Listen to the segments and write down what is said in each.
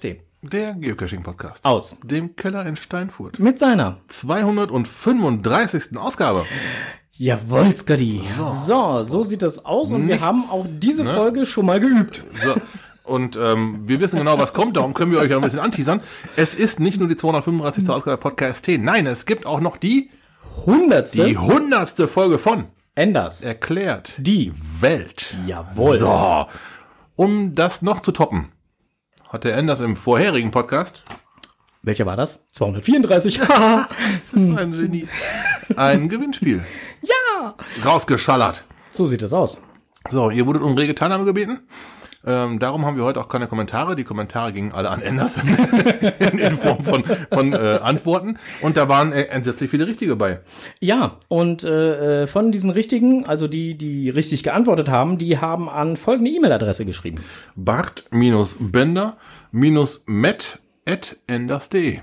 Podcast Der Geocaching-Podcast. aus. Dem Keller in Steinfurt. Mit seiner. 235. Ausgabe. Jawohl, Scotty. So, so sieht das aus und wir Nichts, haben auch diese ne? Folge schon mal geübt. So. Und ähm, wir wissen genau, was kommt, darum können wir euch ja ein bisschen anteasern. Es ist nicht nur die 235. Ausgabe Podcast T. Nein, es gibt auch noch die, Hundertste. die hundertste Folge von Enders. Erklärt Die. Welt. Jawohl. So. Um das noch zu toppen, hat der Enders im vorherigen Podcast, Welcher war das? 234. das ist ein Genie, ein Gewinnspiel ja. rausgeschallert. So sieht das aus. So, ihr wurdet um rege Teilnahme gebeten. Ähm, darum haben wir heute auch keine Kommentare. Die Kommentare gingen alle an Enders in, in Form von, von äh, Antworten. Und da waren äh, entsetzlich viele richtige bei. Ja, und äh, äh, von diesen richtigen, also die, die richtig geantwortet haben, die haben an folgende E-Mail-Adresse geschrieben. Bart-Bender-Matt.enders.de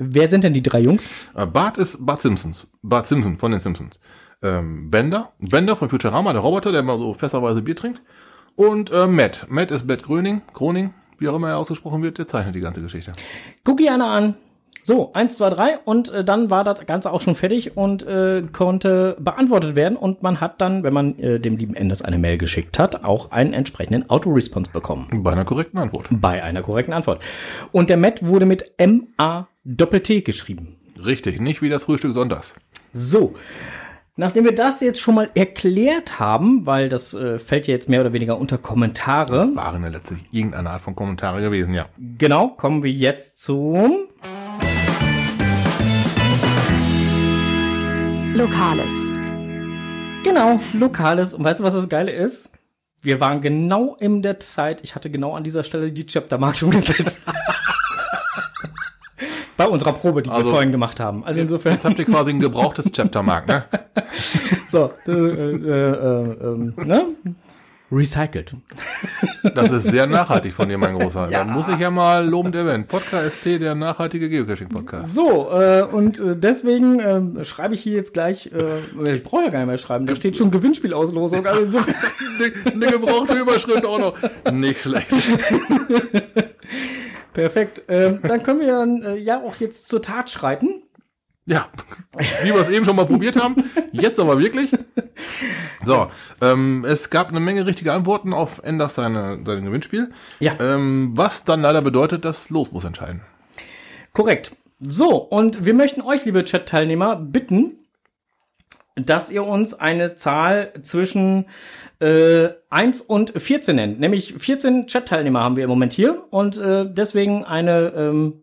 Wer sind denn die drei Jungs? Äh, Bart ist Bart Simpsons. Bart Simpson von den Simpsons. Ähm, Bender. Bender von Futurama, der Roboter, der mal so fässerweise Bier trinkt. Und äh, Matt. Matt ist Matt Gröning. Groning, wie auch immer er ausgesprochen wird, der zeichnet die ganze Geschichte. Guck einer an. So, eins, zwei, drei und äh, dann war das Ganze auch schon fertig und äh, konnte beantwortet werden und man hat dann, wenn man äh, dem lieben Enders eine Mail geschickt hat, auch einen entsprechenden Auto-Response bekommen. Bei einer korrekten Antwort. Bei einer korrekten Antwort. Und der Matt wurde mit M-A-Doppel-T geschrieben. Richtig, nicht wie das Frühstück sonntags. So. Nachdem wir das jetzt schon mal erklärt haben, weil das äh, fällt ja jetzt mehr oder weniger unter Kommentare, Das waren ja letztlich irgendeine Art von Kommentare gewesen, ja. genau, kommen wir jetzt zum Lokales. Genau, Lokales. Und weißt du, was das Geile ist? Wir waren genau in der Zeit, ich hatte genau an dieser Stelle die Chapter-Mark schon gesetzt. Bei unserer Probe, die Also- wir vorhin gemacht haben. Also insofern, Jetzt habt ihr quasi ein gebrauchtes Chaptermark, ne? so, äh, äh, äh, ähm, ne? Recycelt. Das ist sehr nachhaltig von dir, mein Großer. Ja. Da muss ich ja mal lobend erwähnen. Podcast ST, der nachhaltige Geocaching-Podcast. So, äh, und äh, deswegen äh, schreibe ich hier jetzt gleich, äh, ich brauche ja gar nicht mehr schreiben, da steht schon Gewinnspielauslosung. Also insofern, Eine gebrauchte Überschrift auch noch. Nicht schlecht. perfekt. Ähm, dann können wir dann äh, ja auch jetzt zur Tat schreiten. Ja, wie wir es eben schon mal probiert haben. Jetzt aber wirklich. So, ähm, es gab eine Menge richtige Antworten auf Enders seine, sein Gewinnspiel. Ja. Ähm, was dann leider bedeutet, das Los muss entscheiden. Korrekt. So, und wir möchten euch, liebe Chat-Teilnehmer, bitten, dass ihr uns eine Zahl zwischen äh, 1 und 14 nennt. Nämlich 14 Chat-Teilnehmer haben wir im Moment hier und äh, deswegen eine ähm,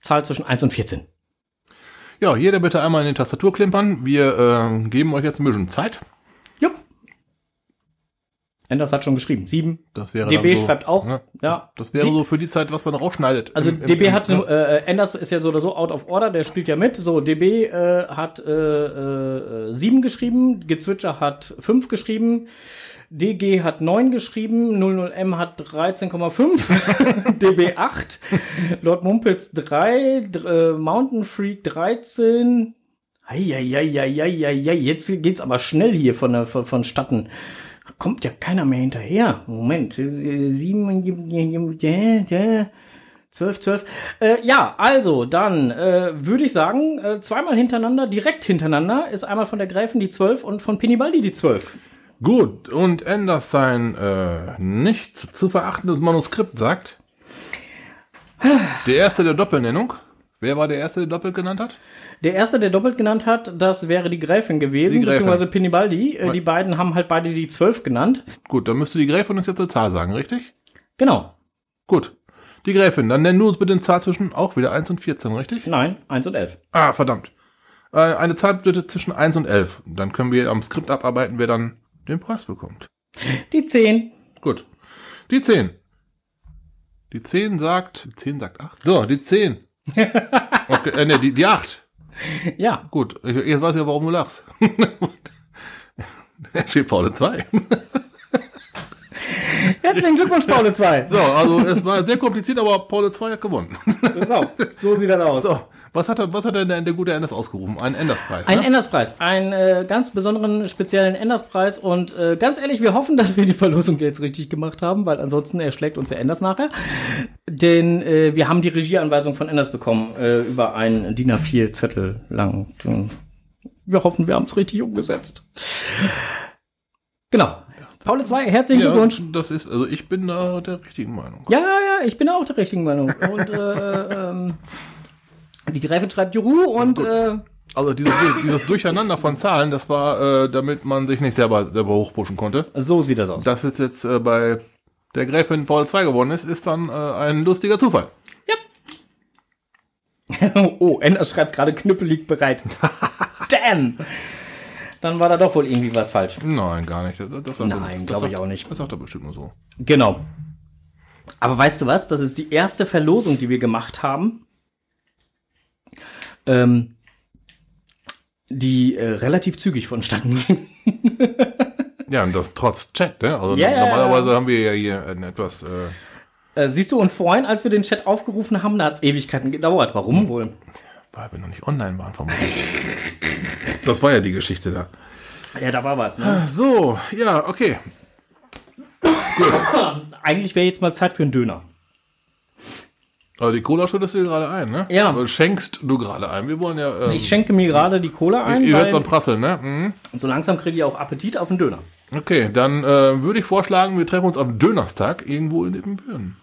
Zahl zwischen 1 und 14. Ja, jeder bitte einmal in die Tastatur klimpern. Wir äh, geben euch jetzt ein bisschen Zeit. Jupp. Enders hat schon geschrieben. 7. Das wäre DB so, schreibt auch. ne? Ja. Das wäre Sie- so für die Zeit, was man rausschneidet. Also Im- im- DB im- hat, ne? äh, Enders ist ja so oder so out of order, der spielt ja mit. So, DB äh, hat äh, äh, 7 geschrieben, Gezwitscher hat 5 geschrieben, DG hat 9 geschrieben, 00M hat 13,5, DB 8, Lord Mumpels 3, dr- äh, Mountain Freak 13. Eieieiei, jetzt geht's aber schnell hier von, von, vonstatten. Kommt ja keiner mehr hinterher. Moment, äh, sieben, äh, 12, 12. Äh, ja, also, dann äh, würde ich sagen, äh, zweimal hintereinander, direkt hintereinander, ist einmal von der Gräfin die 12 und von Pinibaldi die 12. Gut, und Enders sein äh, nicht zu verachtendes Manuskript sagt, der erste der Doppelnennung. Wer war der erste, der doppelt genannt hat? Der erste, der doppelt genannt hat, das wäre die Gräfin gewesen, Die Gräfin. beziehungsweise Pinibaldi. Äh, die beiden haben halt beide die 12 genannt. Gut, dann müsste die Gräfin uns jetzt eine Zahl sagen, richtig? Genau. Gut. Die Gräfin, dann nennen du uns bitte eine Zahl zwischen auch wieder 1 und 14, richtig? Nein, 1 und 11. Ah, verdammt. Äh, eine Zahl bitte zwischen 1 und 11. Dann können wir am Skript abarbeiten, wer dann den Preis bekommt. Die 10. Gut. Die 10. Die 10 sagt, die 10 sagt 8. So, die 10. Okay, äh, ne, die, die 8. Ja, Gut, ich- jetzt weiß ich ja, warum du lachst. Da steht Paul 2. Herzlichen Glückwunsch, Paul 2. So, also es war sehr kompliziert, aber Paul 2 hat gewonnen. So, so sieht das aus. So, was hat, er, was hat denn der, der gute Enders ausgerufen? Einen Enderspreis. Ein ne? Enderspreis, einen äh, ganz besonderen, speziellen Enderspreis und äh, ganz ehrlich, wir hoffen, dass wir die Verlosung jetzt richtig gemacht haben, weil ansonsten erschlägt uns der Enders nachher. Denn äh, wir haben die Regieanweisung von Enders bekommen äh, über einen DIN A4-Zettel lang. Wir hoffen, wir haben es richtig umgesetzt. Genau. Paul 2, herzlichen ja, Glückwunsch. das ist, also ich bin da der richtigen Meinung. Ja, ja, ich bin auch der richtigen Meinung. Und äh, ähm, die Gräfin schreibt Juru und äh, Also dieses, dieses Durcheinander von Zahlen, das war, äh, damit man sich nicht selber, selber hochpushen konnte. so sieht das aus. Dass es jetzt äh, bei der Gräfin Paul 2 gewonnen ist, ist dann äh, ein lustiger Zufall. oh, Enders schreibt gerade Knüppel liegt bereit. Damn! Dann war da doch wohl irgendwie was falsch. Nein, gar nicht. Das, das Nein, glaube ich sagt- auch nicht. Das sagt er bestimmt nur so. Genau. Aber weißt du was? Das ist die erste Verlosung, die wir gemacht haben, ähm, die äh, relativ zügig vonstatten ging. Ja, und das trotz Chat, ne? Also ja, normalerweise haben wir ja hier ein etwas, äh, Äh, siehst du, und vorhin, als wir den Chat aufgerufen haben, da hat es Ewigkeiten gedauert. Warum wohl? weil wir noch nicht online waren vermutlich. Das war ja die Geschichte da. Ja, da war was. Ne? So, ja, okay. Eigentlich wäre jetzt mal Zeit für einen Döner. Also die Cola schüttest du dir gerade ein, ne? Ja. Oder schenkst du gerade ein. Wir wollen ja. Ähm, Ich schenke mir gerade die Cola ein, ihr hört weil am Prasseln, ne? Mhm. so langsam kriege ich auch Appetit auf einen Döner. Okay, dann äh, würde ich vorschlagen, wir treffen uns am Dönerstag irgendwo in Ibbenbüren.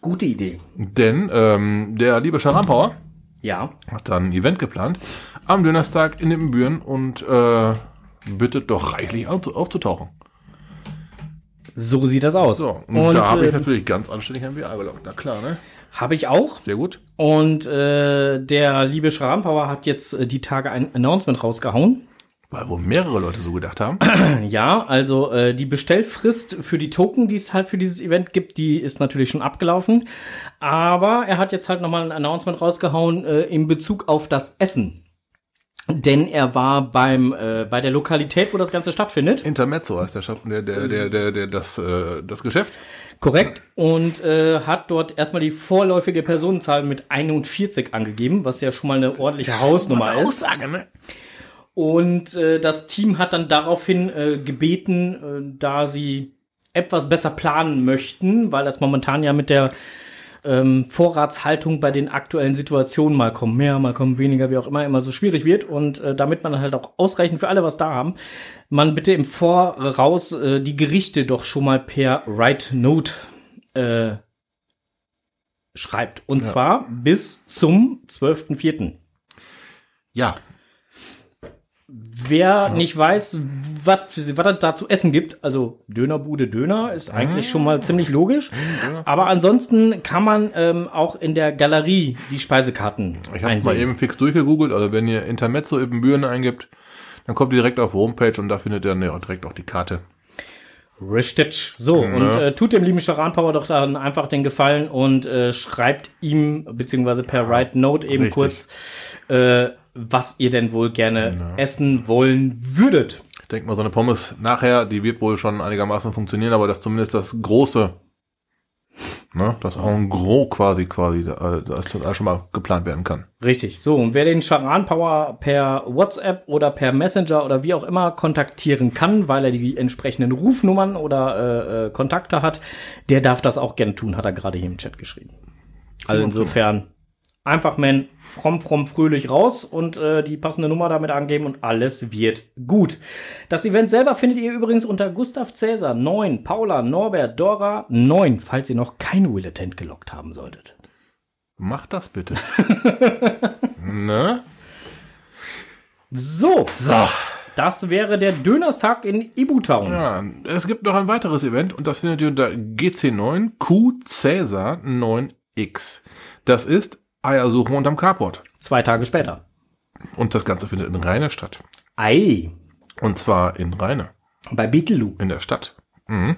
Gute Idee. Denn ähm, der liebe Scharampauer Ja. hat dann ein Event geplant am Dönerstag in Ibbenbüren und äh, bittet doch reichlich auf, aufzutauchen. So sieht das aus. So, und, und da habe ich äh, natürlich ganz anständig ein VR gelockt. Na klar, ne? habe ich auch. Sehr gut. Und äh, der liebe Schrampauer hat jetzt äh, die Tage ein Announcement rausgehauen. Weil wo mehrere Leute so gedacht haben. Ja, also äh, die Bestellfrist für die Token, die es halt für dieses Event gibt, die ist natürlich schon abgelaufen. Aber er hat jetzt halt nochmal ein Announcement rausgehauen äh, in Bezug auf das Essen. Denn er war beim äh, bei der Lokalität, wo das Ganze stattfindet. Intermezzo heißt der, Schaff- der, der, der, der, der das, äh, das Geschäft. Korrekt. Und äh, hat dort erstmal die vorläufige Personenzahl mit 41 angegeben, was ja schon mal eine ordentliche Hausnummer ist. Aussage, ne? Und äh, das Team hat dann daraufhin äh, gebeten, äh, da sie etwas besser planen möchten, weil das momentan ja mit der ähm, Vorratshaltung bei den aktuellen Situationen mal kommen mehr, mal kommen weniger, wie auch immer, immer so schwierig wird. Und äh, damit man halt auch ausreichend für alle was da haben, man bitte im Voraus äh, die Gerichte doch schon mal per Write Note äh, schreibt. Und Ja. zwar bis zum 12.04. Ja. Wer nicht weiß, was was es da zu essen gibt, also Dönerbude Döner, ist eigentlich schon mal ziemlich logisch. Aber ansonsten kann man ähm, auch in der Galerie die Speisekarten Ich habe es mal eben fix durchgegoogelt. Also wenn ihr Intermezzo Ibbenbüren eingibt, dann kommt ihr direkt auf die Homepage und da findet ihr ja, direkt auch die Karte. Richtig. So, und äh, tut dem lieben Charan Power doch dann einfach den Gefallen und äh, schreibt ihm, beziehungsweise per Write Note eben Richtig. kurz, äh, was ihr denn wohl gerne essen wollen würdet. Ich denke mal, so eine Pommes nachher, die wird wohl schon einigermaßen funktionieren, aber dass zumindest das große, ne, das en gros quasi, quasi, äh, das schon mal geplant werden kann. Richtig. So, und wer den Charan Power per WhatsApp oder per Messenger oder wie auch immer kontaktieren kann, weil er die entsprechenden Rufnummern oder äh, äh, Kontakte hat, der darf das auch gerne tun, hat er gerade hier im Chat geschrieben. Also insofern einfach man fromm, fromm, fröhlich raus und äh, die passende Nummer damit angeben und alles wird gut. Das Event selber findet ihr übrigens unter Gustav Cäsar 9, Paula, Norbert, Dora 9, falls ihr noch keine Willetent gelockt haben solltet. Macht das bitte. ne? So, So. das wäre der Dönerstag in Ibutown. Ja, es gibt noch ein weiteres Event und das findet ihr unter GC9 Q Cäsar 9X. Das ist Eiersuche unterm Carport. Zwei Tage später. Und das Ganze findet in Rheine statt. Ei, Und zwar in Rheine. bei Beetleloo. In der Stadt. Mhm.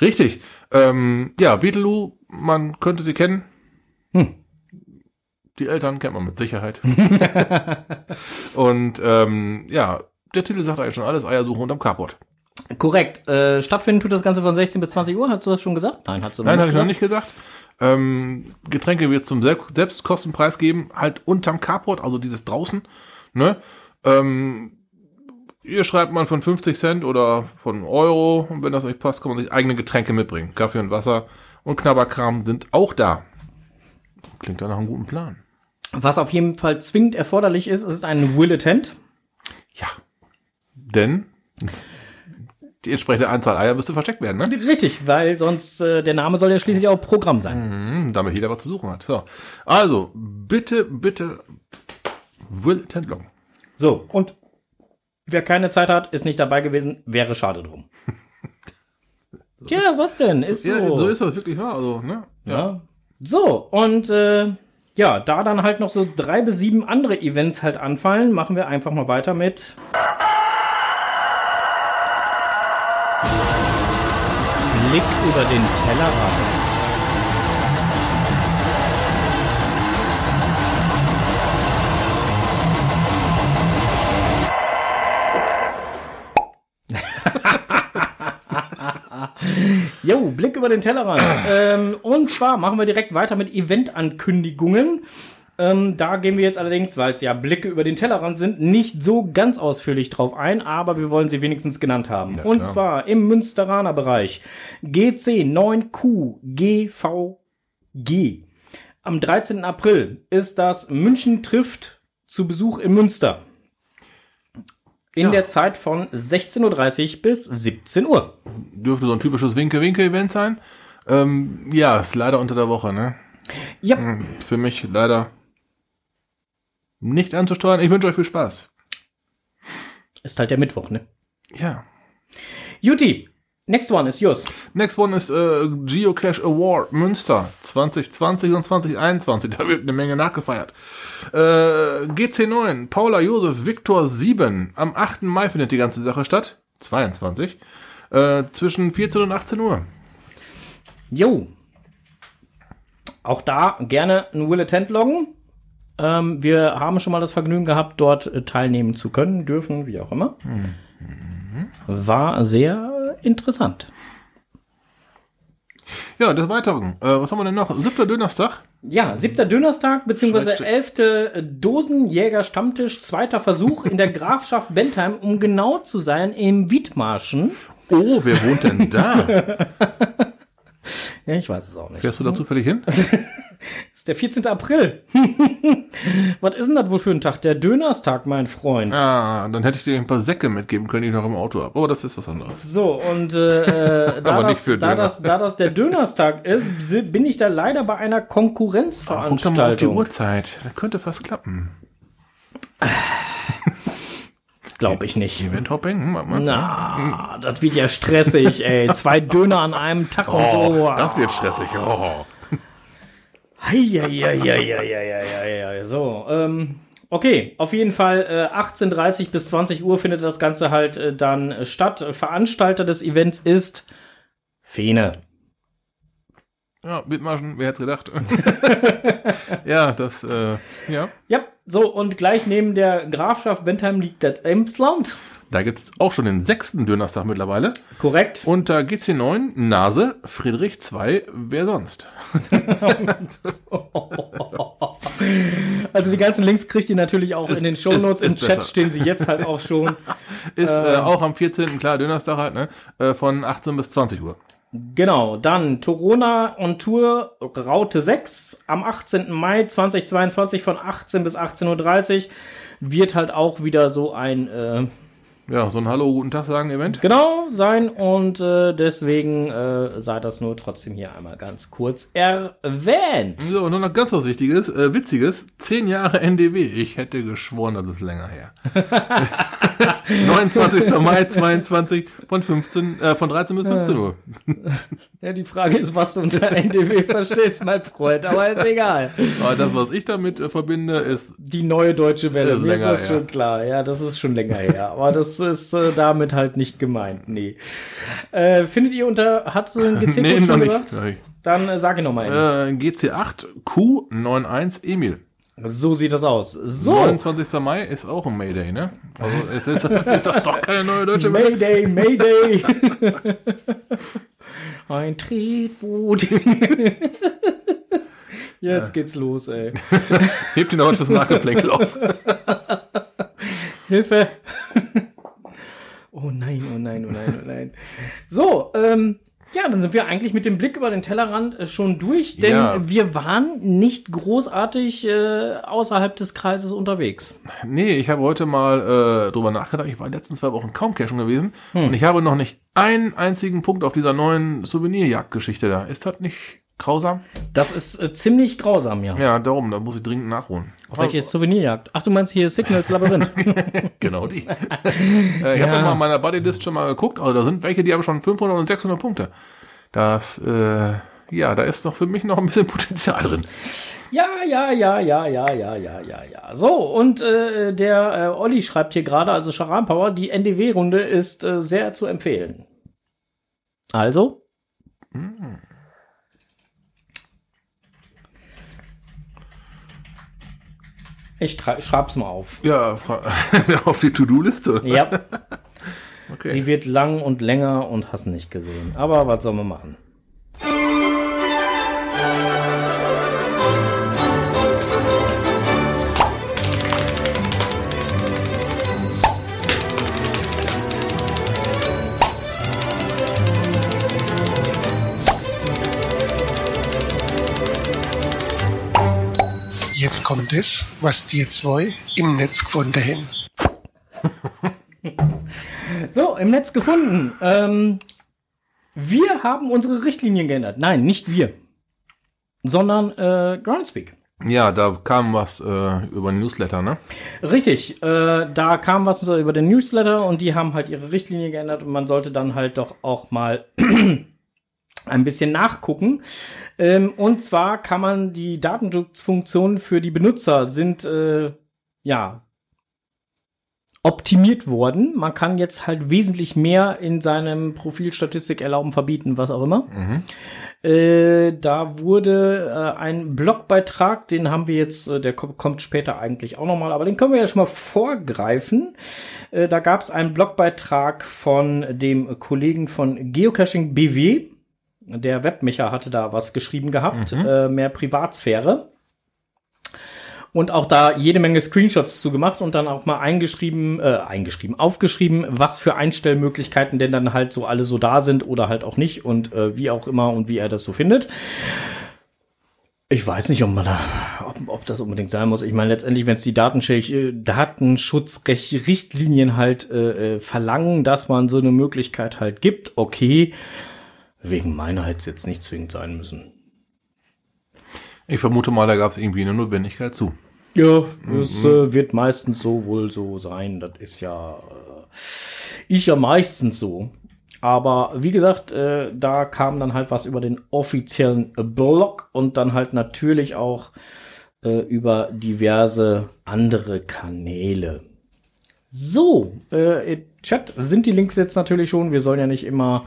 Richtig. Ähm, ja, Beetleloo, man könnte sie kennen. Hm. Die Eltern kennt man mit Sicherheit. Und ähm, ja, der Titel sagt eigentlich schon alles, Eiersuche unterm Carport. Korrekt. Äh, stattfinden tut das Ganze von 16 bis 20 Uhr. Hast du das schon gesagt? Nein, hast du Nein, nicht habe ich noch nicht gesagt. Ähm, Getränke wird zum Sel Selbstkostenpreis geben, halt unterm Carport, also dieses draußen. Ne? Ähm, ihr schreibt man von 50 Cent oder von Euro und wenn das euch passt, kann man sich eigene Getränke mitbringen. Kaffee und Wasser und Knabberkram sind auch da. Klingt doch nach einem guten Plan. Was auf jeden Fall zwingend erforderlich ist, ist ein Will Attend. Ja. Denn die entsprechende Anzahl Eier müsste versteckt werden, ne? Richtig, weil sonst äh, der Name soll ja schließlich auch Programm sein. Mhm, damit jeder was zu suchen hat. So. Also, bitte, bitte Will Tent loggen. So, und wer keine Zeit hat, ist nicht dabei gewesen, wäre schade drum. Tja, was denn? Ist so. Ja, so ist das wirklich wahr. Also, ne? Ja. So, und äh, ja, da dann halt noch so drei bis sieben andere Events halt anfallen, machen wir einfach mal weiter mit. Blick über den Tellerrand. Jo, Blick über den Tellerrand. ähm, und zwar machen wir direkt weiter mit Eventankündigungen. Ähm, da gehen wir jetzt allerdings, weil es ja Blicke über den Tellerrand sind, nicht so ganz ausführlich drauf ein, aber wir wollen sie wenigstens genannt haben. Ja, und zwar im Münsteraner Bereich GC 9Q GVG. Am 13. April ist das München trifft zu Besuch in Münster. In Ja. der Zeit von 16.30 Uhr bis 17 Uhr. Dürfte so ein typisches Winke-Winke-Event sein. Ähm, ja, ist leider unter der Woche, ne? Ja, Hm, Für mich leider nicht anzusteuern. Ich wünsche euch viel Spaß. ist halt der Mittwoch, ne? Ja. Juti, next one is yours. Next one ist äh, Geocache Award Münster 2020 und 2021. Da wird eine Menge nachgefeiert. Äh, GC9, Paula Josef Viktor 7. Am 8. Mai findet die ganze Sache statt. 22. Äh, zwischen 14 und 18 Uhr. Jo. Auch da gerne ein Will Attend loggen. Ähm, wir haben schon mal das Vergnügen gehabt, dort äh, teilnehmen zu können, dürfen, wie auch immer. War sehr interessant. Ja, des Weiteren. Äh, was haben wir denn noch? Siebter Dönerstag. Ja, siebter Dönerstag, beziehungsweise elfte Dosenjäger-Stammtisch, zweiter Versuch in der Grafschaft Bentheim, um genau zu sein, im Wiedmarschen. Oh, wer wohnt denn da? Ja, ich weiß es auch nicht. Fährst du da zufällig hin? ist der 14. April. Was ist denn das wohl für ein Tag? Der Dönerstag, mein Freund. Ah, dann hätte ich dir ein paar Säcke mitgeben können, die ich noch im Auto habe. Aber das ist was anderes. So, und äh, äh, da, das, da, das, da das der Dönerstag ist, bin ich da leider bei einer Guck doch mal auf die Konkurrenzveranstaltung. Uhrzeit. Das könnte fast klappen. Glaube ich nicht. Meinst du? Na, das wird ja stressig, ey. Zwei Döner an einem Tag und Oh, so. das wird stressig. Oh. Heieieiei. So, ähm, okay, auf jeden Fall äh, 18.30 bis 20 Uhr findet das Ganze halt äh, dann äh, statt. Veranstalter des Events ist Fene. Ja, Wittmarschen, wer hätte gedacht? ja, das, äh, ja. Ja, so, und gleich neben der Grafschaft Bentheim liegt das Emsland. Da gibt's auch schon den sechsten Dönerstag mittlerweile. Korrekt. Und da GC9, Nase, Friedrich 2, wer sonst? Also die ganzen Links kriegt ihr natürlich auch Ist- in den Shownotes. ist- Im ist Chat besser. stehen sie jetzt halt auch schon. Ist äh, auch am 14. klar, Dönerstag halt, ne? Äh, von 18 bis 20 Uhr. Genau, dann Torona on Tour Raute 6 am 18. Mai 2022 von 18 bis 18.30 Uhr wird halt auch wieder so ein äh, Ja, so ein Hallo, guten Tag sagen Event. genau sein und äh, deswegen äh, sei das nur trotzdem hier einmal ganz kurz erwähnt. So, und noch ganz was Wichtiges, äh, Witziges, 10 Jahre NDW. Ich hätte geschworen, das ist länger her. 29. Mai 22 von 15, äh, von 13 bis 15 Uhr. Ja, die Frage ist, was du unter NDW verstehst, mein Freund, aber ist egal. Aber das, was ich damit äh, verbinde, ist, Die neue deutsche Welle, Ist mir ist das her. schon klar. Ja, das ist schon länger her. Aber das ist äh, damit halt nicht gemeint, nee. Äh, findet ihr unter, hat so ein GC nee, schon gesagt? nicht. Dann äh, sag ich nochmal. Äh, GC8 Q91 Emil. So sieht das aus. So. 29. Mai ist auch ein Mayday, ne? Also es ist, es ist doch keine neue deutsche. Mayday, Mayday. Ein Tretboot. Jetzt geht's los, ey. Hebt ihn noch fürs Nachgeplänkel auf. Hilfe. Oh nein, oh nein, oh nein, oh nein. So, ähm, ja, dann sind wir eigentlich mit dem Blick über den Tellerrand äh, schon durch, denn Ja. wir waren nicht großartig äh, außerhalb des Kreises unterwegs. Nee, ich habe heute mal äh, drüber nachgedacht. Ich war in den letzten zwei Wochen kaum cashen gewesen. Und ich habe noch nicht einen einzigen Punkt auf dieser neuen Souvenirjagdgeschichte da. Ist das nicht grausam? Das ist äh, ziemlich grausam, ja. Ja, darum, da muss ich dringend nachholen. Auf welche Souvenirjagd? Ach, du meinst hier Signals Labyrinth. Genau die. äh, ich habe Ja. mal in meiner Bodylist schon mal geguckt. Also da sind welche, die haben schon 500 und 600 Punkte. Das, äh, ja, da ist doch für mich noch ein bisschen Potenzial drin. Ja, ja, ja, ja, ja, ja, ja, ja, ja. So, und äh, der äh, Olli schreibt hier gerade, also Charan Power, die NDW-Runde ist äh, sehr zu empfehlen. Also? Ich schreib's mal auf. Ja, auf die To-Do-Liste. Ja, Okay. sie wird lang und länger und hast nicht gesehen. Aber was soll man machen? Kommt es, was die zwei im Netz gefunden haben. So, im Netz gefunden. Ähm, wir haben unsere Richtlinien geändert. Nein, nicht wir. Sondern äh, Groundspeak. Ja, da kam was äh, über den Newsletter, ne? Richtig, äh, da kam was über den Newsletter und die haben halt ihre Richtlinie geändert und man sollte dann halt doch auch mal ein bisschen nachgucken. Ähm, und zwar kann man die Datenschutzfunktionen für die Benutzer sind äh, ja optimiert worden. Man kann jetzt halt wesentlich mehr in seinem Profilstatistik erlauben, verbieten, was auch immer. Äh, da wurde äh, ein Blogbeitrag, den haben wir jetzt, äh, der ko- kommt später eigentlich auch nochmal, aber den können wir ja schon mal vorgreifen. Äh, da gab es einen Blogbeitrag von dem Kollegen von Geocaching BW. Der Webmecher hatte da was geschrieben gehabt, äh, mehr Privatsphäre. Und auch da jede Menge Screenshots zu gemacht und dann auch mal eingeschrieben, äh, eingeschrieben, aufgeschrieben, was für Einstellmöglichkeiten denn dann halt so alle so da sind oder halt auch nicht und äh, wie auch immer und wie er das so findet. Ich weiß nicht, ob man da, ob, ob das unbedingt sein muss. Ich meine, letztendlich, wenn es die äh, Datenschutzrichtlinien halt äh, äh, verlangen, dass man so eine Möglichkeit halt gibt, okay. Wegen meiner hätte es jetzt nicht zwingend sein müssen. Ich vermute mal, da gab es irgendwie eine Notwendigkeit zu. Ja, es äh, wird meistens so wohl so sein. Das ist ja, äh, ist ja meistens so. Aber wie gesagt, äh, da kam dann halt was über den offiziellen Blog und dann halt natürlich auch äh, über diverse andere Kanäle. So, äh, Chat sind die Links jetzt natürlich schon. Wir sollen ja nicht immer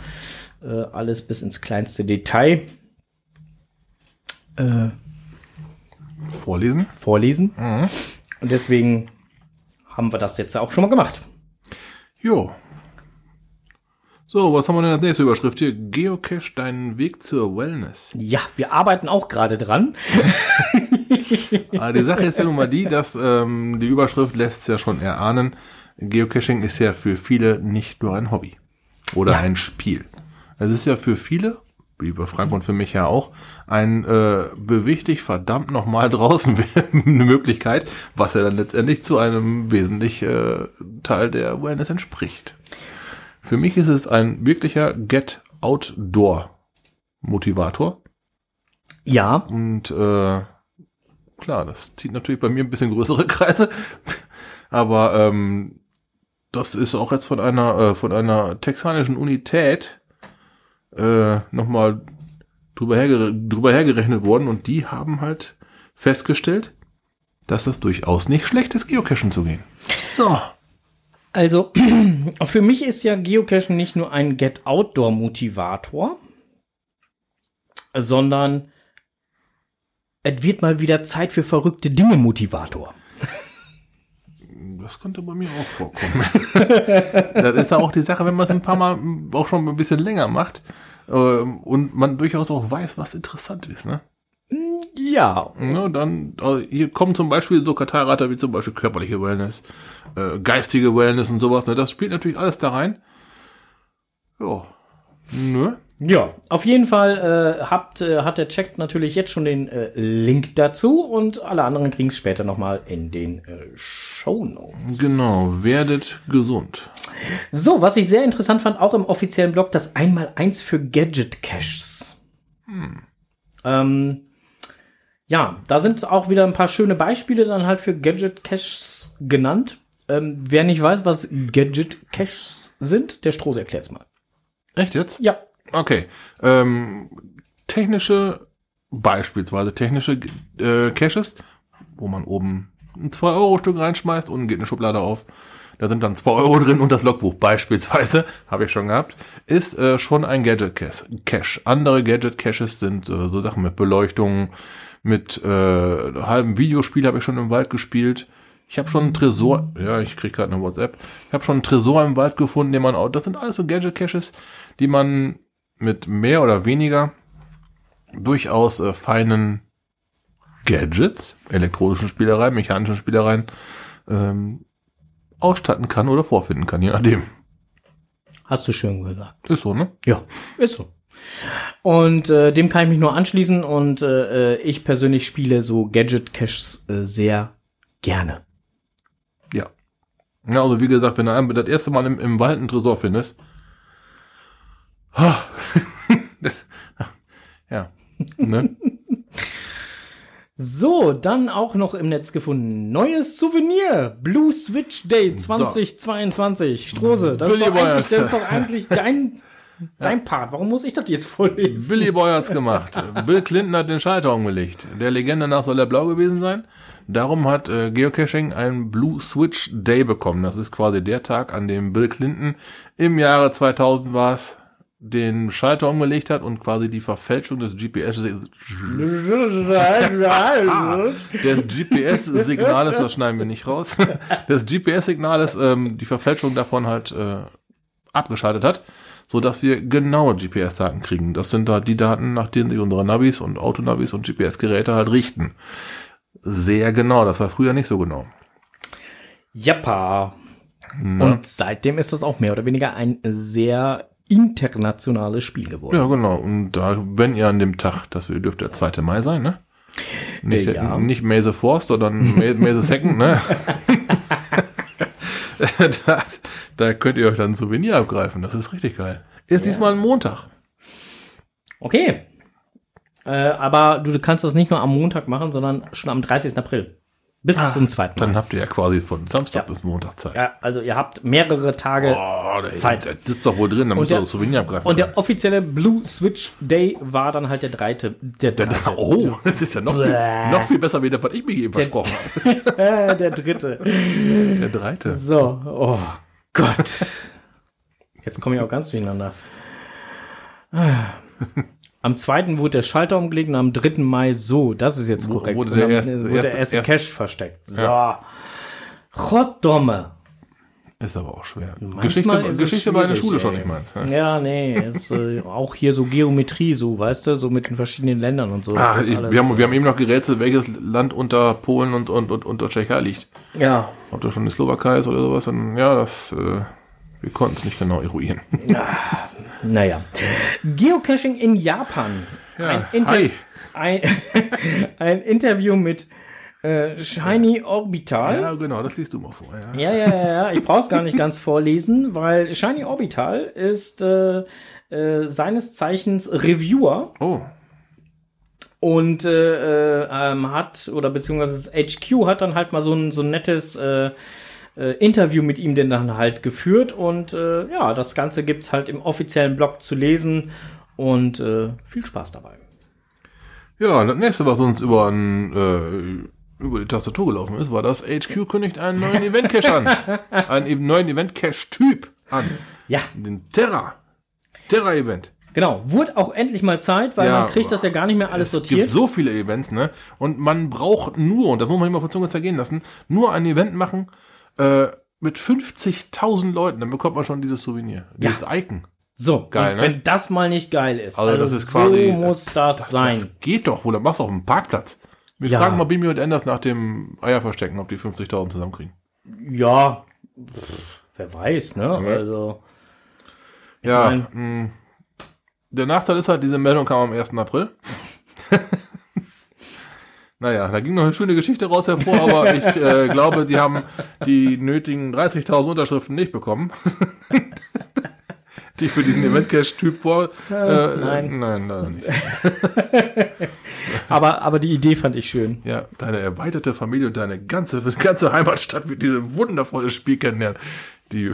alles bis ins kleinste Detail äh, Vorlesen? vorlesen. Und deswegen haben wir das jetzt auch schon mal gemacht. Jo. So, was haben wir denn als nächste Überschrift hier? Geocache deinen Weg zur Wellness. Ja, wir arbeiten auch gerade dran. Aber die Sache ist ja nun mal die, dass ähm, die Überschrift lässt es ja schon erahnen. Geocaching ist ja für viele nicht nur ein Hobby oder Ja. ein Spiel. Es ist ja für viele, wie bei Frank und für mich ja auch, ein äh, beweglich verdammt nochmal draußen eine Möglichkeit, was ja dann letztendlich zu einem wesentlichen äh, Teil der Wellness entspricht. Für mich ist es ein wirklicher Get-Outdoor-Motivator. Ja, Und äh, klar, das zieht natürlich bei mir ein bisschen größere Kreise. Aber ähm, das ist auch jetzt von einer äh, von einer texanischen Unität äh, nochmal drüber, hergere drüber hergerechnet worden und die haben halt festgestellt, dass das durchaus nicht schlecht ist, Geocachen zu gehen. So. also für mich ist ja Geocachen nicht nur ein Get-Outdoor-Motivator, sondern es wird mal wieder Zeit für verrückte Dinge Motivator. Das könnte bei mir auch vorkommen. das ist ja auch die Sache, wenn man es ein paar Mal auch schon ein bisschen länger macht ähm, und man durchaus auch weiß, was interessant ist. Ne? Ja. Ne, dann, also hier kommen zum Beispiel so Katalrater wie zum Beispiel körperliche Wellness, äh, geistige Wellness und sowas. Ne? Das spielt natürlich alles da rein. Ja. Ne? Ja, auf jeden Fall äh, habt, äh, hat der Check natürlich jetzt schon den äh, Link dazu und alle anderen kriegen es später nochmal in den äh, Show Notes. Genau, werdet gesund. So, was ich sehr interessant fand, auch im offiziellen Blog, das Einmaleins für Gadget Caches. Ähm, ja, da sind auch wieder ein paar schöne Beispiele dann halt für Gadget Caches genannt. Ähm, wer nicht weiß, was Gadget Caches sind, der Strohse erklärt's mal. Echt jetzt? Ja, Okay. Ähm, technische, beispielsweise technische äh, Caches, wo man oben ein 2-Euro-Stück reinschmeißt, unten geht eine Schublade auf. Da sind dann 2 Euro drin und das Logbuch beispielsweise, habe ich schon gehabt, ist äh, schon ein Gadget-Cache. Andere Gadget-Caches sind äh, so Sachen mit Beleuchtung, mit äh, halbem Videospiel habe ich schon im Wald gespielt. Ich habe schon einen Tresor, ja, ich krieg gerade eine WhatsApp. Ich habe schon einen Tresor im Wald gefunden, den man auch, das sind alles so Gadget-Caches, die man mit mehr oder weniger durchaus äh, feinen Gadgets, elektronischen Spielereien, mechanischen Spielereien ähm, ausstatten kann oder vorfinden kann, je nachdem. hast du schön gesagt. Ist so, ne? Ja, ist so. Und äh, dem kann ich mich nur anschließen und äh, äh, ich persönlich spiele so Gadget Caches äh, sehr gerne. Ja. Ja, also wie gesagt, wenn du das erste Mal im, im Wald einen Tresor findest, das, ja, ne? So, dann auch noch im Netz gefunden. Neues Souvenir. Blue Switch Day 2022. Strose, das ist, doch das ist doch eigentlich dein, dein Part. Warum muss ich das jetzt vorlesen? Billy Boy hat's gemacht. Bill Clinton hat den Schalter umgelegt. Der Legende nach soll er blau gewesen sein. Darum hat äh, Geocaching einen Blue Switch Day bekommen. Das ist quasi der Tag, an dem Bill Clinton im Jahre 2000 war's, den Schalter umgelegt hat und quasi die Verfälschung des GPS des GPS-Signales, das schneiden wir nicht raus, des GPS-Signales ähm, die Verfälschung davon halt äh, abgeschaltet hat, so dass wir genaue GPS-Daten kriegen. Das sind da die Daten, nach denen sich unsere Navis und Autonavis und GPS-Geräte halt richten. Sehr genau, das war früher nicht so genau. Jappa. Und seitdem ist das auch mehr oder weniger ein sehr internationales Spiel geworden. ja, genau. Und da, wenn ihr an dem Tag, das dürfte der 2. Mai sein, ne? Nicht, Ja. nicht May the Force, sondern May, May the Second, ne? da, da könnt ihr euch dann ein Souvenir abgreifen. Das ist richtig geil. Ist diesmal ein Montag. Okay. Äh, aber du kannst das nicht nur am Montag machen, sondern schon am 30. April. Bis zum zweiten Dann Mal. habt ihr ja quasi von Samstag Ja. bis Montag Zeit. Ja, also ihr habt mehrere Tage. Oh, da, Zeit. da sitzt doch wohl drin, da müsst ihr der- das Souvenir abgreifen. Und der offizielle Blue Switch Day war dann halt der dreite. Der, Der- dritte. der- oh, das ist ja noch viel, noch viel besser, wie das, was ich mir eben versprochen habe. äh, der dritte. Der dreite. So, oh Gott. Jetzt komme ich auch ganz durcheinander. Am zweiten wurde der Schalter umgelegt und am 3. Mai so. Das ist jetzt korrekt. wurde der erste- wurde der erste- erste Cache versteckt. So. Gottdomme. Ist aber auch schwer. Manchmal Geschichte, Geschichte war in der Schule schon ey. nicht meins. Ne? Ja, nee, ist äh, auch hier so Geometrie, so, weißt du, so mit den verschiedenen Ländern und so. Ist ich, wir, haben, wir haben eben noch gerätselt, welches Land unter Polen und, und, und unter Tschechei liegt. Ja, Ob das schon die Slowakei ist oder sowas. Und ja, das, äh, wir konnten es nicht genau eruieren. naja. Geocaching in Japan. Ja, ein, Inter ein, ein Interview mit äh, Shiny Orbital. Ja, genau, das liest du mal vor. Ja. Ja, ja, ja, ja. Ich brauche es gar nicht ganz vorlesen, weil Shiny Orbital ist äh, äh, seines Zeichens Reviewer Oh, und äh, äh, ähm, hat, oder beziehungsweise das HQ hat dann halt mal so ein, so ein nettes äh, äh, Interview mit ihm denn dann halt geführt und äh, ja, das Ganze gibt's halt im offiziellen Blog zu lesen und äh, viel Spaß dabei. Ja, das nächste, was uns über, ein, äh, über die Tastatur gelaufen ist, war das HQ kündigt einen neuen Event-Cache an. Einen neuen Event-Cache-Typ an. Ja, Den Terra. Terra-Event. Genau, wurde auch endlich mal Zeit, weil Ja, man kriegt das ja gar nicht mehr alles es gibt sortiert. so viele Events, ne? Und man braucht nur, und das muss man immer von Zunge zergehen lassen, nur ein Event machen äh, mit 50.000 Leuten, dann bekommt man schon dieses Souvenir, dieses Icon. So, Geil, ne? wenn das mal nicht geil ist, Also also, das ist quasi- so muss das, sein. Das geht doch, oder machst du auf dem Parkplatz. Wir Ja. fragen mal Bimi und Enders nach dem Eierverstecken, ob die 50.000 zusammenkriegen. ja, pff, wer weiß, ne? Also, Ja, mein- mh, der Nachteil ist halt, diese Meldung kam am 1. April. naja, da ging noch eine schöne Geschichte raus hervor, aber ich äh, glaube, die haben die nötigen 30.000 Unterschriften nicht bekommen. die für diesen Event-Cache-Typ vor... Äh, nein. Nein, leider nicht. aber, aber die Idee fand ich schön. Ja, deine erweiterte Familie und deine ganze, ganze Heimatstadt wird dieses wundervolle Spiel kennenlernen. Die,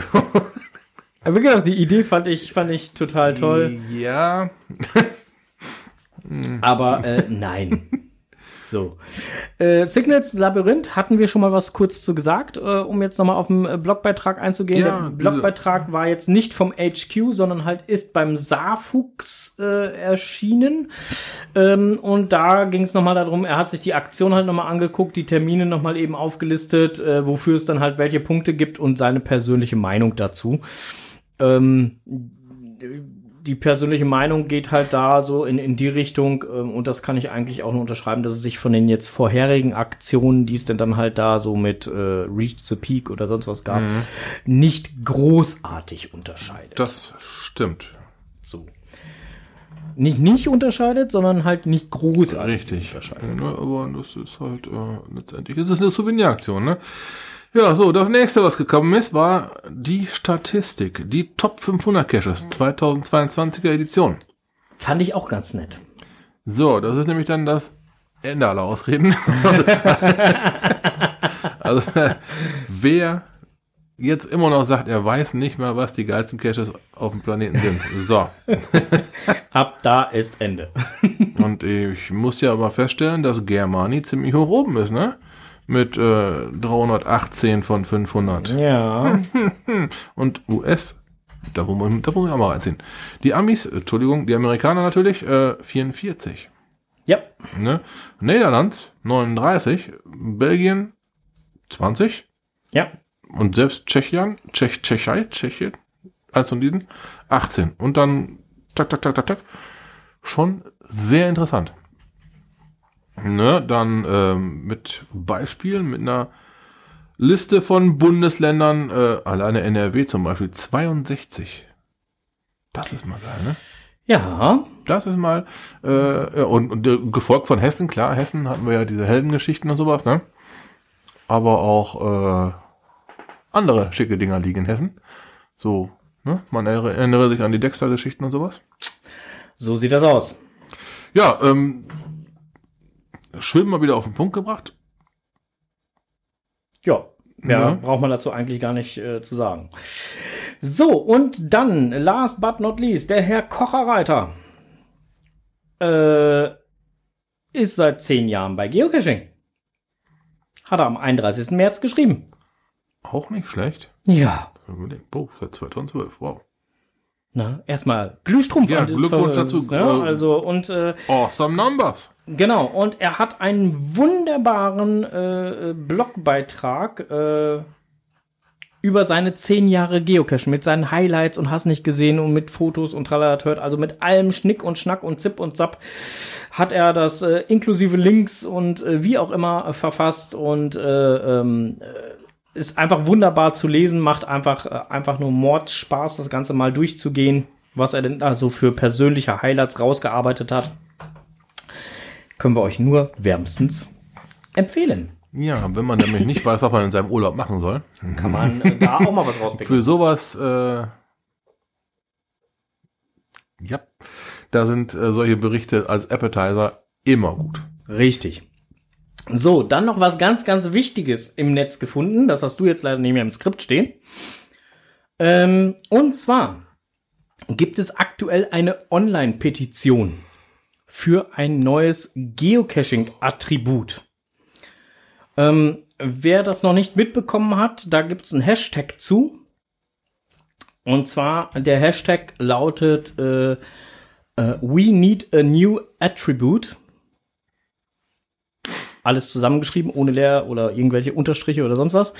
Aber wie gesagt, die Idee fand ich, fand ich total toll. ja, Aber äh, nein. So. Äh, Signals Labyrinth hatten wir schon mal was kurz zu gesagt, äh, um jetzt nochmal auf den äh, Blogbeitrag einzugehen. Ja, Der Blogbeitrag war jetzt nicht vom HQ, sondern halt ist beim Saarfuchs äh, erschienen. Ähm, und da ging es nochmal darum, er hat sich die Aktion halt nochmal angeguckt, die Termine nochmal eben aufgelistet, äh, wofür es dann halt welche Punkte gibt und seine persönliche Meinung dazu. Ähm, die persönliche Meinung geht halt da so in, in die Richtung, ähm, und das kann ich eigentlich auch nur unterschreiben, dass es sich von den jetzt vorherigen Aktionen, die es denn dann halt da so mit äh, Reach the Peak oder sonst was gab, nicht großartig unterscheidet. das stimmt. so. Nicht nicht unterscheidet, sondern halt nicht großartig Richtig. unterscheidet. Ja, ne, aber das ist halt äh, letztendlich ist es eine Souveniraktion, ne? Ja, so, das nächste, was gekommen ist, war die Statistik. Die Top 500 Caches 2022er Edition. Fand ich auch ganz nett. So, das ist nämlich dann das Ende aller Ausreden. also, wer jetzt immer noch sagt, er weiß nicht mal, was die geilsten Caches auf dem Planeten sind. So. Ab da ist Ende. Und ich muss ja aber feststellen, dass Germani ziemlich hoch oben ist, ne? Mit äh, 318 von 500. Ja. Und US, da wollen wir, da wollen wir auch mal reinziehen. Die Amis, äh, Entschuldigung, die Amerikaner natürlich, äh, 44. ja. Ne? Niederlands 39, Belgien 20 Ja. und selbst Tschechien, Tschech, Tschechei, Tschechien, eins von diesen, 18. Und dann, tak, tak, tak, tak, tak, schon sehr interessant. Ne, dann ähm, mit Beispielen, mit einer Liste von Bundesländern, äh, alleine NRW zum Beispiel, 62. Das ist mal geil, ne? Ja. Das ist mal, äh, und, und äh, gefolgt von Hessen, klar, Hessen hatten wir ja diese Heldengeschichten und sowas, ne? Aber auch äh, andere schicke Dinger liegen in Hessen. So, ne? Man erinnere, erinnere sich an die Dexter-Geschichten und sowas. So sieht das aus. Ja, ähm, schön mal wieder auf den Punkt gebracht. Ja, mehr Ja. braucht man dazu eigentlich gar nicht äh, zu sagen. So, und dann, last but not least, der Herr Kocherreiter äh, ist seit zehn Jahren bei Geocaching. Hat er am 31. März geschrieben. Auch nicht schlecht. Ja. Oh, seit 2012, wow. Na, erstmal Glühstrumpf. Ja, Glückwunsch dazu. Ja, Äh, also, und äh, Awesome Numbers. Genau, und er hat einen wunderbaren äh, Blogbeitrag äh, über seine zehn Jahre Geocache mit seinen Highlights und hast nicht gesehen und mit Fotos und tralala also mit allem Schnick und Schnack und Zip und Zap hat er das äh, inklusive Links und äh, wie auch immer äh, verfasst und äh, ähm, äh, ist einfach wunderbar zu lesen, macht einfach, äh, einfach nur Mordspaß, das Ganze mal durchzugehen, was er denn da so für persönliche Highlights rausgearbeitet hat können wir euch nur wärmstens empfehlen. Ja, wenn man nämlich nicht weiß, was man in seinem Urlaub machen soll. Kann man äh, da auch mal was rauspicken. Für sowas, äh, ja, da sind äh, solche Berichte als Appetizer immer gut. Richtig. So, dann noch was ganz, ganz Wichtiges im Netz gefunden. Das hast du jetzt leider nicht mehr im Skript stehen. Ähm, und zwar gibt es aktuell eine Online-Petition für ein neues Geocaching-Attribut. Ähm, wer das noch nicht mitbekommen hat, da gibt es einen Hashtag zu. Und zwar, der Hashtag lautet äh, Äh, we need a new attribute. Alles zusammengeschrieben, ohne Leer oder irgendwelche Unterstriche oder sonst was.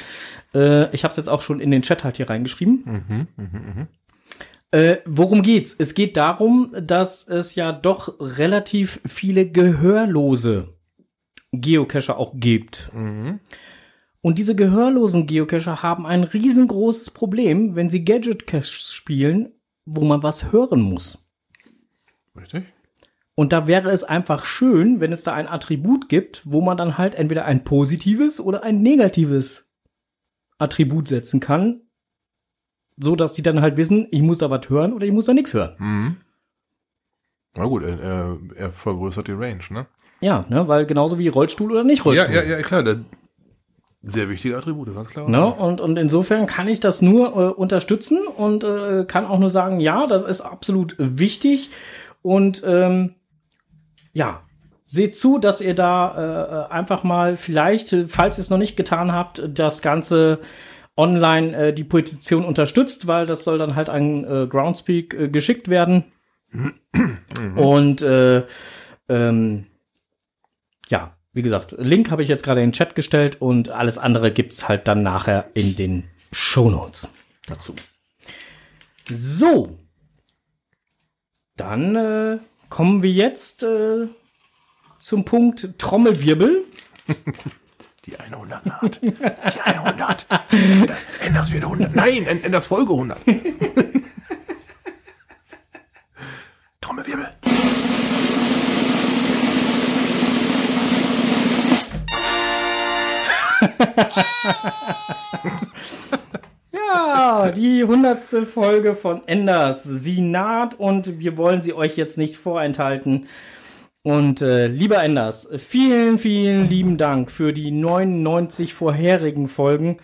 Äh, ich habe es jetzt auch schon in den Chat halt hier reingeschrieben. Äh, worum geht's? Es geht darum, dass es ja doch relativ viele gehörlose Geocacher auch gibt. Und diese gehörlosen Geocacher haben ein riesengroßes Problem, wenn sie Gadget Caches spielen, wo man was hören muss. Richtig? Und da wäre es einfach schön, wenn es da ein Attribut gibt, wo man dann halt entweder ein positives oder ein negatives Attribut setzen kann, so dass die dann halt wissen, ich muss da was hören oder ich muss da nichts hören. Mhm. Na gut, er, er, er vergrößert die Range, ne? Ja, ne, weil genauso wie Rollstuhl oder nicht Ja, Rollstuhl. ja, ja, klar. Der, sehr wichtige Attribute, ganz klar. Ne? Und, und insofern kann ich das nur äh, unterstützen und äh, kann auch nur sagen, ja, das ist absolut wichtig. Und ähm, ja, seht zu, dass ihr da äh, einfach mal vielleicht, falls ihr es noch nicht getan habt, das Ganze online äh, die Petition unterstützt, weil das soll dann halt an äh, Groundspeak äh, geschickt werden. Und äh, ähm, ja, wie gesagt, Link habe ich jetzt gerade in den Chat gestellt und alles andere gibt's halt dann nachher in den Shownotes dazu. So. Dann äh, kommen wir jetzt äh, zum Punkt Trommelwirbel. Die 100 Naht. Die 100. Enders wird 100. Nein, End- Enders Folge 100. Trommelwirbel. Die hundertste Folge von Enders. Sie naht und wir wollen sie euch jetzt nicht vorenthalten. Und äh, lieber Enders, vielen, vielen lieben Dank für die 99 vorherigen Folgen.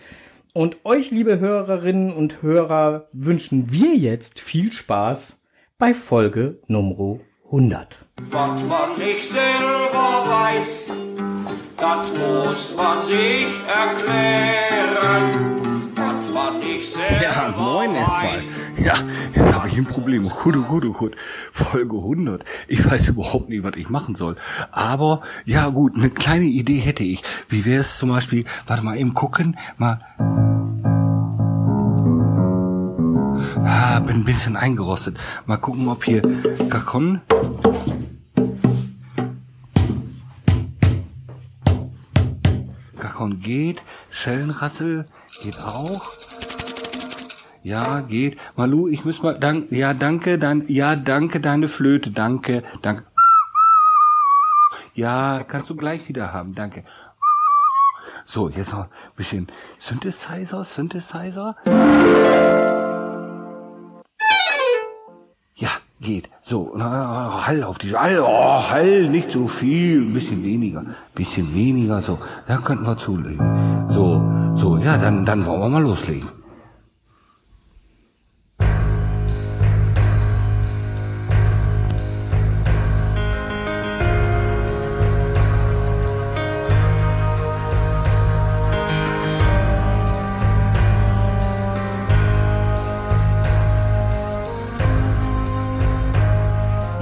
Und euch, liebe Hörerinnen und Hörer, wünschen wir jetzt viel Spaß bei Folge Nummer 100. Was man nicht selber weiß, das muss man sich erklären. Ja, moin erstmal. Ja, jetzt habe ich ein Problem. Gut, gut, gut. Folge 100. Ich weiß überhaupt nicht, was ich machen soll. Aber, ja gut, eine kleine Idee hätte ich. Wie wäre es zum Beispiel, warte mal eben gucken, mal... Ah, bin ein bisschen eingerostet. Mal gucken, ob hier Kakon... Kakon geht. Schellenrassel geht auch. Ja, geht. Malu, ich muss mal, dank, ja, danke, dann, ja, danke, deine Flöte, danke, danke. Ja, kannst du gleich wieder haben, danke. So, jetzt noch ein bisschen Synthesizer, Synthesizer. Ja, geht. So, Hall auf die, Hall, oh, Hall, nicht so viel, ein bisschen weniger, bisschen weniger, so, da könnten wir zulegen. So, so, ja, dann, dann wollen wir mal loslegen.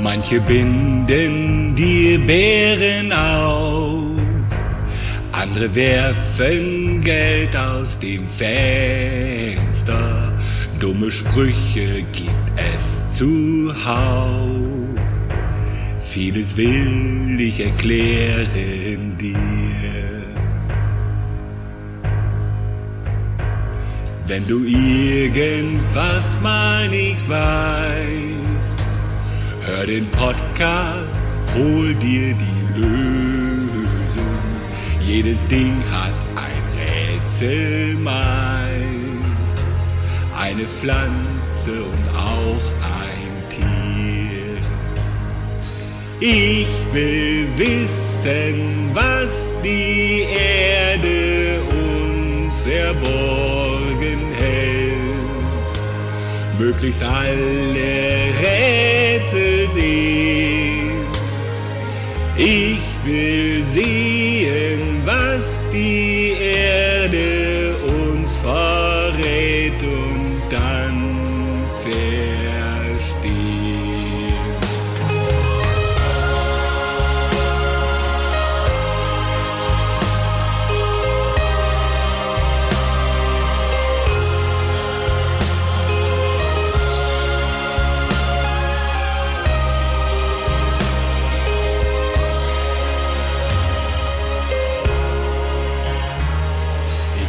Manche binden die Bären auf, andere werfen Geld aus dem Fenster. Dumme Sprüche gibt es zuhauf. Vieles will ich erklären dir. Wenn du irgendwas mal nicht weißt, hör den Podcast, hol dir die Lösung. Jedes Ding hat ein Rätsel meist, eine Pflanze und auch ein Tier. Ich will wissen, was die Erde uns verborgen hält möglichst alle Rätsel sehen. Ich will sehen,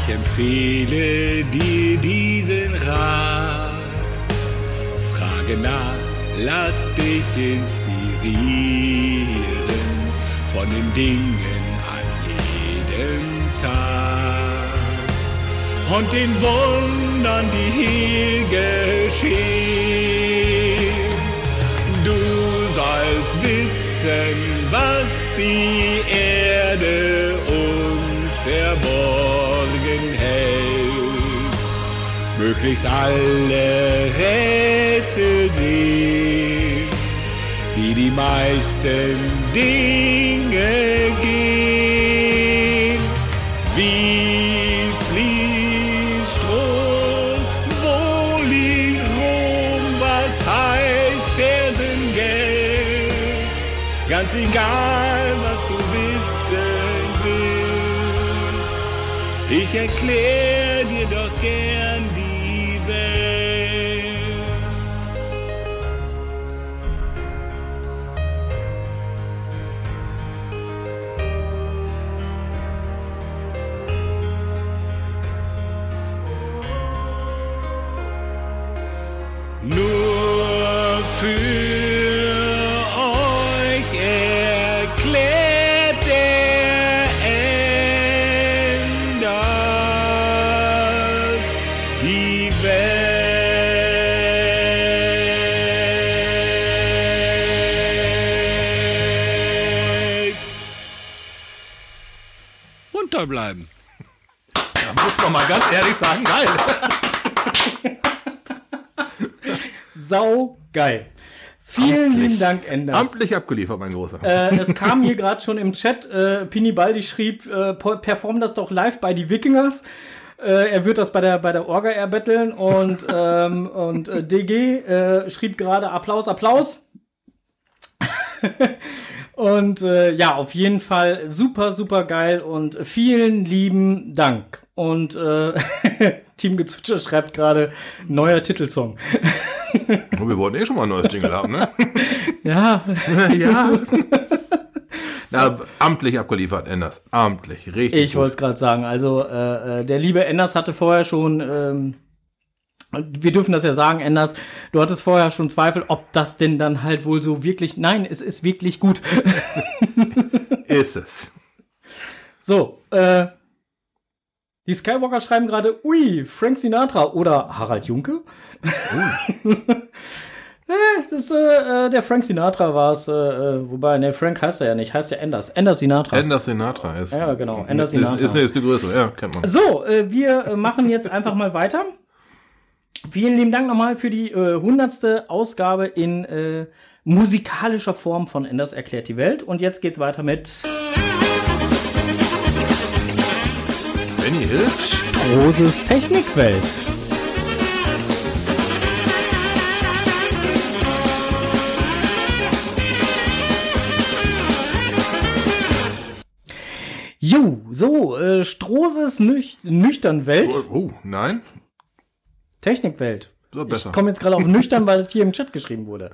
empfehle dir diesen Rat. Frage nach, lass dich inspirieren von den Dingen an jedem Tag und den Wundern, die hier geschehen. Du sollst wissen, was die Erde uns verborgen Möglichst alle Rätsel sehen, wie die meisten Dinge gehen. Wie fließt Strom, wo liegt Rom, was heißt Fersengeld? Ganz egal, was du wissen willst, ich erklär Nur für euch erklärt der die Welt. Runterbleiben. Da muss man mal ganz ehrlich sagen, geil. Sau geil. Vielen lieben Dank, Enders. Amtlich abgeliefert, mein Großer. Äh, es kam hier gerade schon im Chat, äh, Pini Baldi schrieb, äh, perform das doch live bei die Wikingers. Äh, er wird das bei der, bei der Orga erbetteln und, ähm, und äh, DG äh, schrieb gerade Applaus, Applaus. und äh, ja, auf jeden Fall super, super geil und vielen lieben Dank. Und äh, Team Gezwitscher schreibt gerade neuer Titelsong. Wir wollten eh schon mal ein neues Jingle haben, ne? Ja, ja. Na, amtlich abgeliefert, Enders. Amtlich, richtig. Ich wollte es gerade sagen. Also äh, äh, der liebe Enders hatte vorher schon, ähm, wir dürfen das ja sagen, Enders, du hattest vorher schon Zweifel, ob das denn dann halt wohl so wirklich. Nein, es ist wirklich gut. Ist es. so, äh, die Skywalker schreiben gerade, ui, Frank Sinatra oder Harald Junke. Äh, es ist, äh, äh, der Frank Sinatra war es, äh, äh, wobei, ne, Frank heißt er ja nicht, heißt ja Enders. Enders Sinatra. Enders Sinatra ist. Ja, genau, Enders ist, Sinatra. Ist, ist, ist die Größe, ja, kennt man. So, äh, wir äh, machen jetzt einfach mal weiter. Vielen lieben Dank nochmal für die äh, hundertste Ausgabe in äh, musikalischer Form von Enders erklärt die Welt. Und jetzt geht's weiter mit Benny Hill? Stroses Technikwelt. Jo, so, äh, Stroses Nüch nüchtern Welt, Oh, oh, nein. Technikwelt. So besser. Ich komme jetzt gerade auf nüchtern, weil es hier im Chat geschrieben wurde.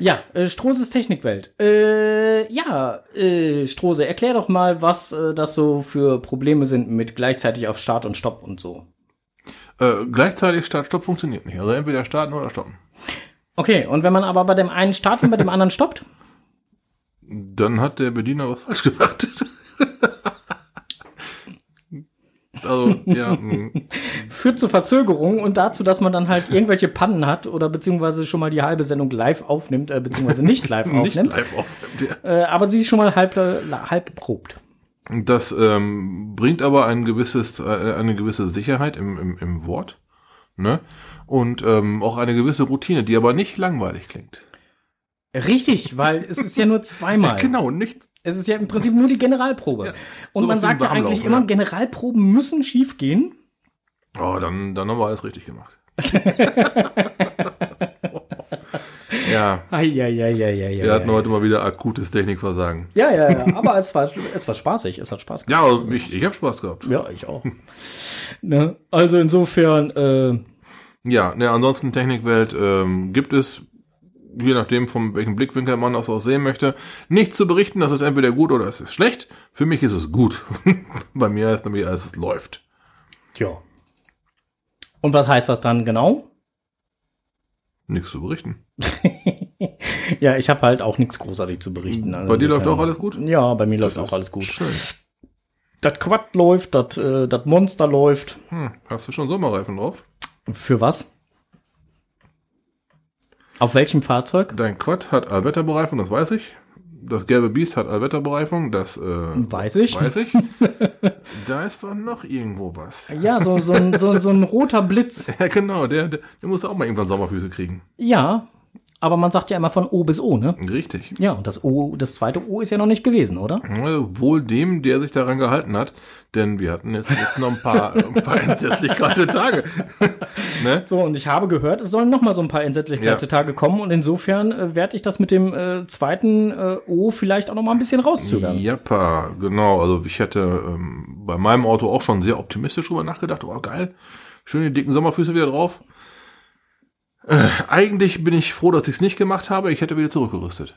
Ja, äh, Stroses Technikwelt. Äh, ja, äh, Strose, erklär doch mal, was äh, das so für Probleme sind mit gleichzeitig auf Start und Stopp und so. Äh, gleichzeitig Start-Stopp funktioniert nicht. Also entweder starten oder stoppen. Okay, und wenn man aber bei dem einen startet und bei dem anderen stoppt? Dann hat der Bediener was falsch gemacht. also, ja. mh. Führt zu Verzögerungen und dazu, dass man dann halt irgendwelche Pannen hat oder beziehungsweise schon mal die halbe Sendung live aufnimmt, äh, beziehungsweise nicht live nicht aufnimmt, live aufnimmt. Ja. Äh, aber sie schon mal halb, äh, halb probt. Das ähm, bringt aber ein gewisses, äh, eine gewisse Sicherheit im, im, im Wort. Ne? Und ähm, auch eine gewisse Routine, die aber nicht langweilig klingt. Richtig, weil es ist ja nur zweimal. Genau, nicht. Es ist ja im Prinzip nur die Generalprobe. Ja, Und man sagt ja eigentlich immer, ja. Generalproben müssen schief gehen. Oh, dann, dann haben wir alles richtig gemacht. ja, Eieieiei. wir hatten heute mal wieder akutes Technikversagen. Ja, ja, ja. Aber es war, es war spaßig. Es hat Spaß gemacht. Ja, also ich, ich habe Spaß gehabt. Ja, ich auch. ne? Also insofern, äh, Ja, ne, ansonsten Technikwelt ähm, gibt es, je nachdem, von welchem Blickwinkel man das auch sehen möchte, nichts zu berichten. Das ist entweder gut oder es ist schlecht. Für mich ist es gut. Bei mir heißt nämlich alles, es läuft. Ja. Und was heißt das dann genau? Nichts zu berichten. ja, ich habe halt auch nichts großartig zu berichten. Also Bei dir läuft auch alles gut? Ja, bei mir läuft Das auch ist alles gut. Schön. Das Quad läuft, das äh, das Monster läuft. Hm, hast du schon Sommerreifen drauf? Für was? Auf welchem Fahrzeug? Dein Quad hat Allwetterbereifung, das weiß ich. Das gelbe Biest hat Allwetterbereifung, das äh, Weiß ich. weiß ich. da ist doch noch irgendwo was. Ja, so, so, ein, so, so ein roter Blitz. Ja, genau, der, der, der muss auch mal irgendwann Sommerfüße kriegen. Ja, aber man sagt ja immer von O bis O, ne? Richtig. Ja, und das O, das zweite O ist ja noch nicht gewesen, oder? Ja, Wohl dem, der sich daran gehalten hat, denn wir hatten jetzt, jetzt noch ein paar, ein paar entsetzlich kalte Tage. ne? So, und ich habe gehört, es sollen noch mal so ein paar Entsetzlichkeitstage kommen und insofern äh, werde ich das mit dem äh, zweiten äh, O vielleicht auch noch mal ein bisschen rauszögern. Jappa, genau. Also ich hätte ähm, bei meinem Auto auch schon sehr optimistisch drüber nachgedacht. Oh, geil. Schön die dicken Sommerfüße wieder drauf. Äh, eigentlich bin ich froh, dass ich es nicht gemacht habe. Ich hätte wieder zurückgerüstet.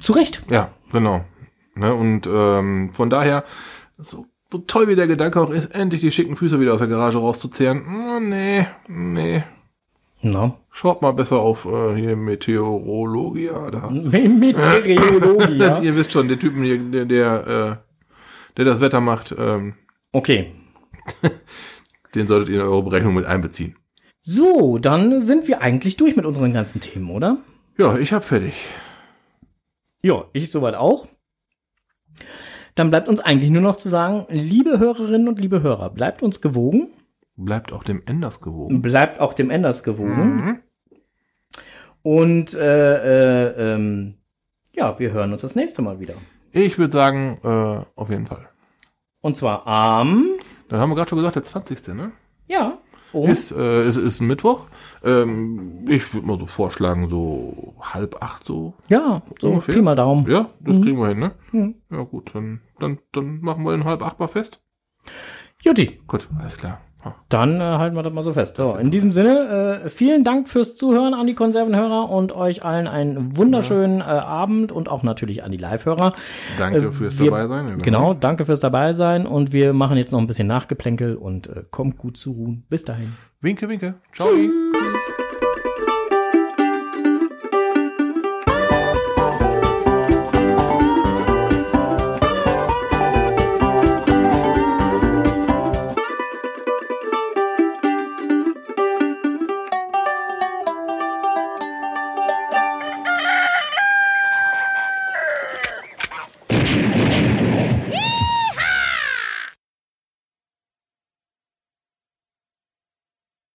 Zu Recht. Ja, genau. Ne, und ähm, von daher, so, so toll wie der Gedanke auch ist, endlich die schicken Füße wieder aus der Garage rauszuzehren. Oh, nee, nee. Na. Schaut mal besser auf äh, hier Meteorologia da. Meteorologie, ja. Ihr wisst schon, der Typen, hier, der, der, äh, der das Wetter macht, ähm, Okay. den solltet ihr in eure Berechnung mit einbeziehen. So, dann sind wir eigentlich durch mit unseren ganzen Themen, oder? Ja, ich hab fertig. Ja, ich soweit auch. Dann bleibt uns eigentlich nur noch zu sagen, liebe Hörerinnen und liebe Hörer, bleibt uns gewogen, Bleibt auch dem Enders gewogen. bleibt auch dem Enders gewogen Mhm. und äh, äh, ähm, ja, wir hören uns das nächste Mal wieder. Ich würde sagen, äh, auf jeden Fall. Und zwar am, Da haben wir gerade schon gesagt, der 20. Ne? ja, um, Ist, äh, ist, ist ein Mittwoch. Ähm, ich würde mal so vorschlagen, so halb acht so. ja, so ungefähr. Pi mal Daumen. Ja, das kriegen wir hin, ne? Mhm. Ja, gut, dann, dann, dann machen wir den halb acht mal fest. Jutti, Gut, alles klar. Dann äh, halten wir das mal so fest. So, in diesem Sinne, äh, vielen Dank fürs Zuhören an die Konservenhörer und euch allen einen wunderschönen äh, Abend und auch natürlich an die Live-Hörer. Danke Äh, fürs wir- dabei sein. Genau, danke fürs dabei sein und wir machen jetzt noch ein bisschen Nachgeplänkel und äh, kommt gut zu ruhen. Bis dahin. Winke, winke. Ciao.